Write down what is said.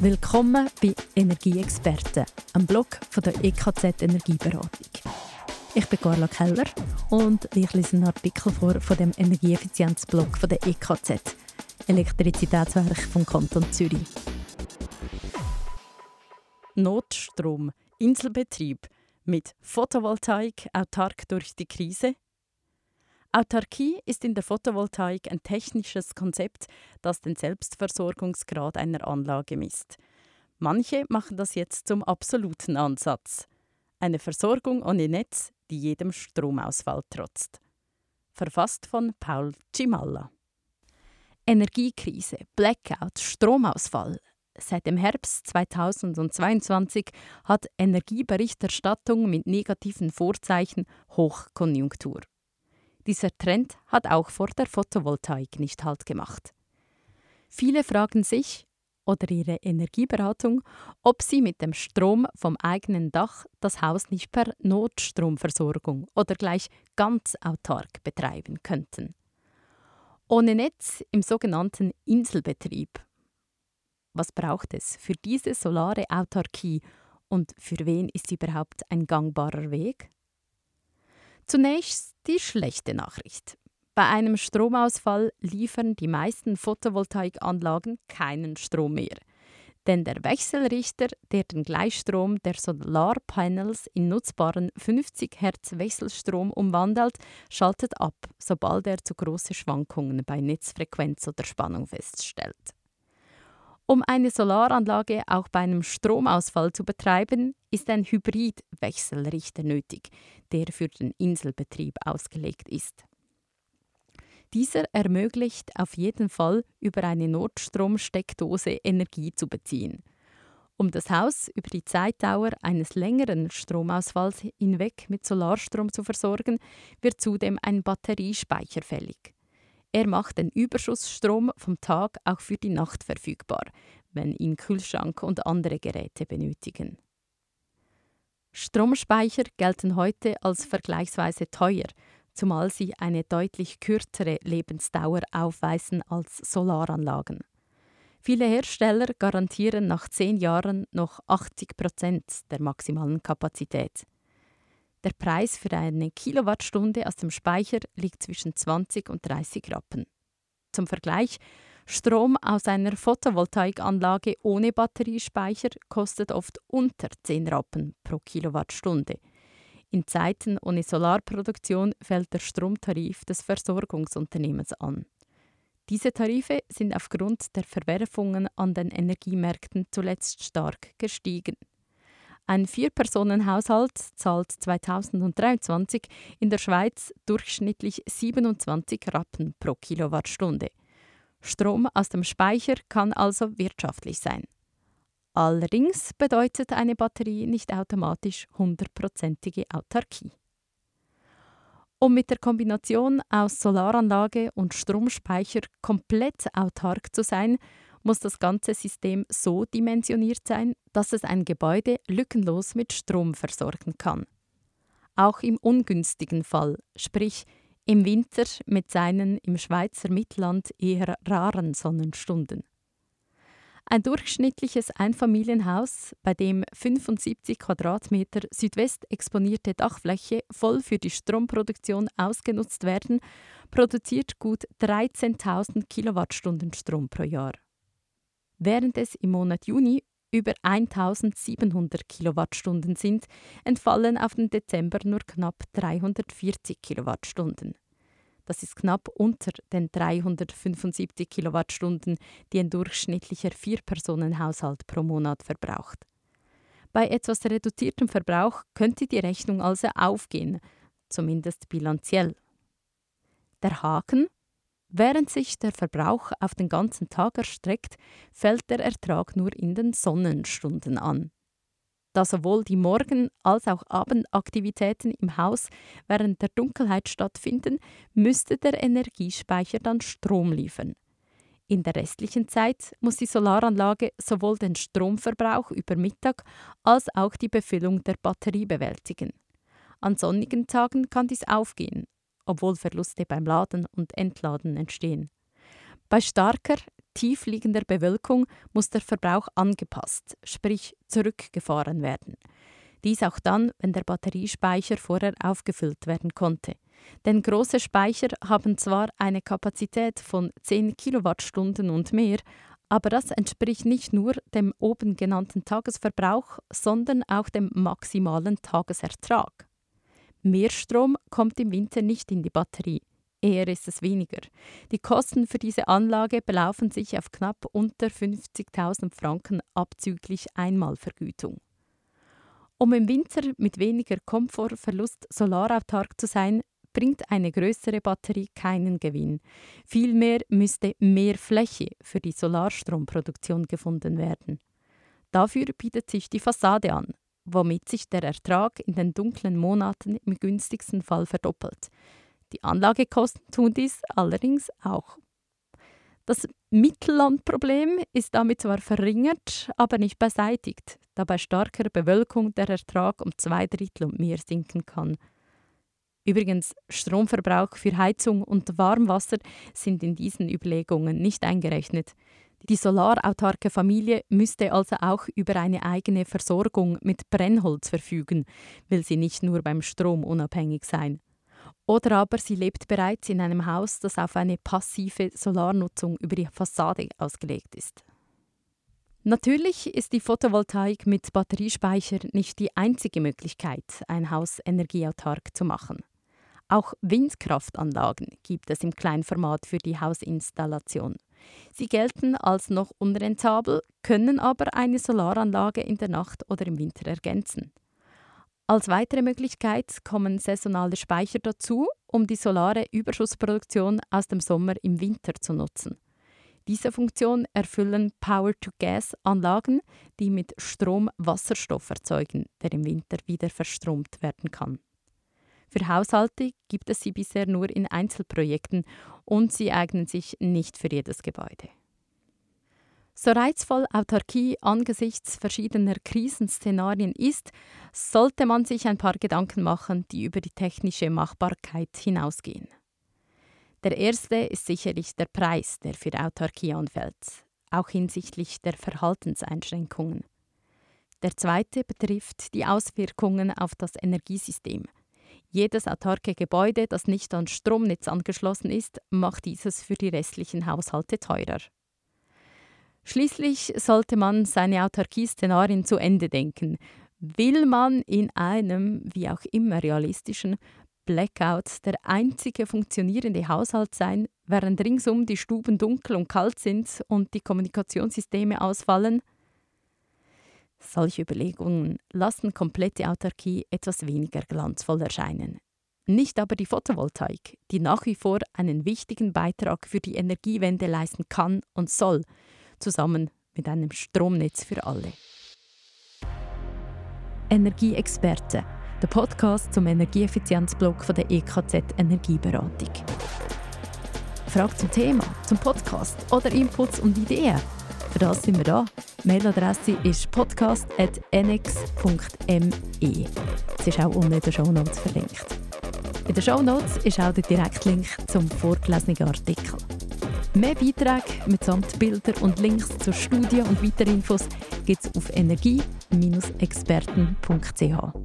Willkommen bei Energieexperten, einem Blog von der EKZ Energieberatung. Ich bin Carla Keller und ich lese einen Artikel vor von dem Energieeffizienzblog von der EKZ, Elektrizitätswerk vom Kanton Zürich. Notstrom, Inselbetrieb mit Photovoltaik autark durch die Krise Autarkie ist in der Photovoltaik ein technisches Konzept, das den Selbstversorgungsgrad einer Anlage misst. Manche machen das jetzt zum absoluten Ansatz. Eine Versorgung ohne Netz, die jedem Stromausfall trotzt. Verfasst von Paul Cimalla. Energiekrise, Blackout, Stromausfall. Seit dem Herbst 2022 hat Energieberichterstattung mit negativen Vorzeichen Hochkonjunktur. Dieser Trend hat auch vor der Photovoltaik nicht Halt gemacht. Viele fragen sich oder ihre Energieberatung, ob sie mit dem Strom vom eigenen Dach das Haus nicht per Notstromversorgung oder gleich ganz autark betreiben könnten. Ohne Netz im sogenannten Inselbetrieb. Was braucht es für diese solare Autarkie und für wen ist sie überhaupt ein gangbarer Weg? Zunächst die schlechte Nachricht. Bei einem Stromausfall liefern die meisten Photovoltaikanlagen keinen Strom mehr. Denn der Wechselrichter, der den Gleichstrom der Solarpanels in nutzbaren 50 Hertz Wechselstrom umwandelt, schaltet ab, sobald er zu große Schwankungen bei Netzfrequenz oder Spannung feststellt. Um eine Solaranlage auch bei einem Stromausfall zu betreiben, ist ein Hybridwechselrichter nötig, der für den Inselbetrieb ausgelegt ist. Dieser ermöglicht auf jeden Fall über eine Notstromsteckdose Energie zu beziehen. Um das Haus über die Zeitdauer eines längeren Stromausfalls hinweg mit Solarstrom zu versorgen, wird zudem ein Batteriespeicher fällig. Er macht den Überschussstrom vom Tag auch für die Nacht verfügbar, wenn ihn Kühlschrank und andere Geräte benötigen. Stromspeicher gelten heute als vergleichsweise teuer, zumal sie eine deutlich kürzere Lebensdauer aufweisen als Solaranlagen. Viele Hersteller garantieren nach zehn Jahren noch 80 Prozent der maximalen Kapazität. Der Preis für eine Kilowattstunde aus dem Speicher liegt zwischen 20 und 30 Rappen. Zum Vergleich, Strom aus einer Photovoltaikanlage ohne Batteriespeicher kostet oft unter 10 Rappen pro Kilowattstunde. In Zeiten ohne Solarproduktion fällt der Stromtarif des Versorgungsunternehmens an. Diese Tarife sind aufgrund der Verwerfungen an den Energiemärkten zuletzt stark gestiegen. Ein Vier-Personen-Haushalt zahlt 2023 in der Schweiz durchschnittlich 27 Rappen pro Kilowattstunde. Strom aus dem Speicher kann also wirtschaftlich sein. Allerdings bedeutet eine Batterie nicht automatisch hundertprozentige Autarkie. Um mit der Kombination aus Solaranlage und Stromspeicher komplett autark zu sein, muss das ganze System so dimensioniert sein, dass es ein Gebäude lückenlos mit Strom versorgen kann. Auch im ungünstigen Fall, sprich im Winter mit seinen im Schweizer Mittland eher raren Sonnenstunden. Ein durchschnittliches Einfamilienhaus, bei dem 75 Quadratmeter südwest exponierte Dachfläche voll für die Stromproduktion ausgenutzt werden, produziert gut 13.000 Kilowattstunden Strom pro Jahr während es im Monat Juni über 1700 Kilowattstunden sind, entfallen auf den Dezember nur knapp 340 Kilowattstunden. Das ist knapp unter den 375 Kilowattstunden, die ein durchschnittlicher Vier-Personen-Haushalt pro Monat verbraucht. Bei etwas reduziertem Verbrauch könnte die Rechnung also aufgehen, zumindest bilanziell. Der Haken, Während sich der Verbrauch auf den ganzen Tag erstreckt, fällt der Ertrag nur in den Sonnenstunden an. Da sowohl die Morgen- als auch Abendaktivitäten im Haus während der Dunkelheit stattfinden, müsste der Energiespeicher dann Strom liefern. In der restlichen Zeit muss die Solaranlage sowohl den Stromverbrauch über Mittag als auch die Befüllung der Batterie bewältigen. An sonnigen Tagen kann dies aufgehen, obwohl Verluste beim Laden und Entladen entstehen. Bei starker, tiefliegender Bewölkung muss der Verbrauch angepasst, sprich zurückgefahren werden. Dies auch dann, wenn der Batteriespeicher vorher aufgefüllt werden konnte. Denn große Speicher haben zwar eine Kapazität von 10 Kilowattstunden und mehr, aber das entspricht nicht nur dem oben genannten Tagesverbrauch, sondern auch dem maximalen Tagesertrag. Mehr Strom kommt im Winter nicht in die Batterie, eher ist es weniger. Die Kosten für diese Anlage belaufen sich auf knapp unter 50.000 Franken abzüglich Einmalvergütung. Um im Winter mit weniger Komfortverlust solarautark zu sein, bringt eine größere Batterie keinen Gewinn. Vielmehr müsste mehr Fläche für die Solarstromproduktion gefunden werden. Dafür bietet sich die Fassade an, womit sich der Ertrag in den dunklen Monaten im günstigsten Fall verdoppelt. Die Anlagekosten tun dies allerdings auch. Das Mittellandproblem ist damit zwar verringert, aber nicht beseitigt, da bei starker Bewölkung der Ertrag um zwei Drittel und mehr sinken kann. Übrigens, Stromverbrauch für Heizung und Warmwasser sind in diesen Überlegungen nicht eingerechnet. Die solarautarke Familie müsste also auch über eine eigene Versorgung mit Brennholz verfügen, will sie nicht nur beim Strom unabhängig sein. Oder aber sie lebt bereits in einem Haus, das auf eine passive Solarnutzung über die Fassade ausgelegt ist. Natürlich ist die Photovoltaik mit Batteriespeicher nicht die einzige Möglichkeit, ein Haus energieautark zu machen. Auch Windkraftanlagen gibt es im Kleinformat für die Hausinstallation. Sie gelten als noch unrentabel, können aber eine Solaranlage in der Nacht oder im Winter ergänzen. Als weitere Möglichkeit kommen saisonale Speicher dazu, um die solare Überschussproduktion aus dem Sommer im Winter zu nutzen. Diese Funktion erfüllen Power-to-Gas-Anlagen, die mit Strom Wasserstoff erzeugen, der im Winter wieder verstromt werden kann. Für Haushalte gibt es sie bisher nur in Einzelprojekten und sie eignen sich nicht für jedes Gebäude. So reizvoll Autarkie angesichts verschiedener Krisenszenarien ist, sollte man sich ein paar Gedanken machen, die über die technische Machbarkeit hinausgehen. Der erste ist sicherlich der Preis, der für Autarkie anfällt, auch hinsichtlich der Verhaltenseinschränkungen. Der zweite betrifft die Auswirkungen auf das Energiesystem – jedes autarke Gebäude, das nicht ans Stromnetz angeschlossen ist, macht dieses für die restlichen Haushalte teurer. Schließlich sollte man seine Autarkie-Szenarien zu Ende denken. Will man in einem, wie auch immer realistischen, Blackout der einzige funktionierende Haushalt sein, während ringsum die Stuben dunkel und kalt sind und die Kommunikationssysteme ausfallen? Solche Überlegungen lassen komplette Autarkie etwas weniger glanzvoll erscheinen. Nicht aber die Photovoltaik, die nach wie vor einen wichtigen Beitrag für die Energiewende leisten kann und soll, zusammen mit einem Stromnetz für alle. Energieexperte, der Podcast zum Energieeffizienzblock von der EKZ Energieberatung. Frage zum Thema, zum Podcast oder Inputs und Ideen? Für das sind wir da. Mailadresse ist podcast.nx.me. Es ist auch unten in den Shownotes verlinkt. In den Shownotes ist auch der Direktlink zum vorgelesenen Artikel. Mehr Beiträge mitsamt Bilder und Links zur Studie und weiteren Infos gibt es auf energie-experten.ch.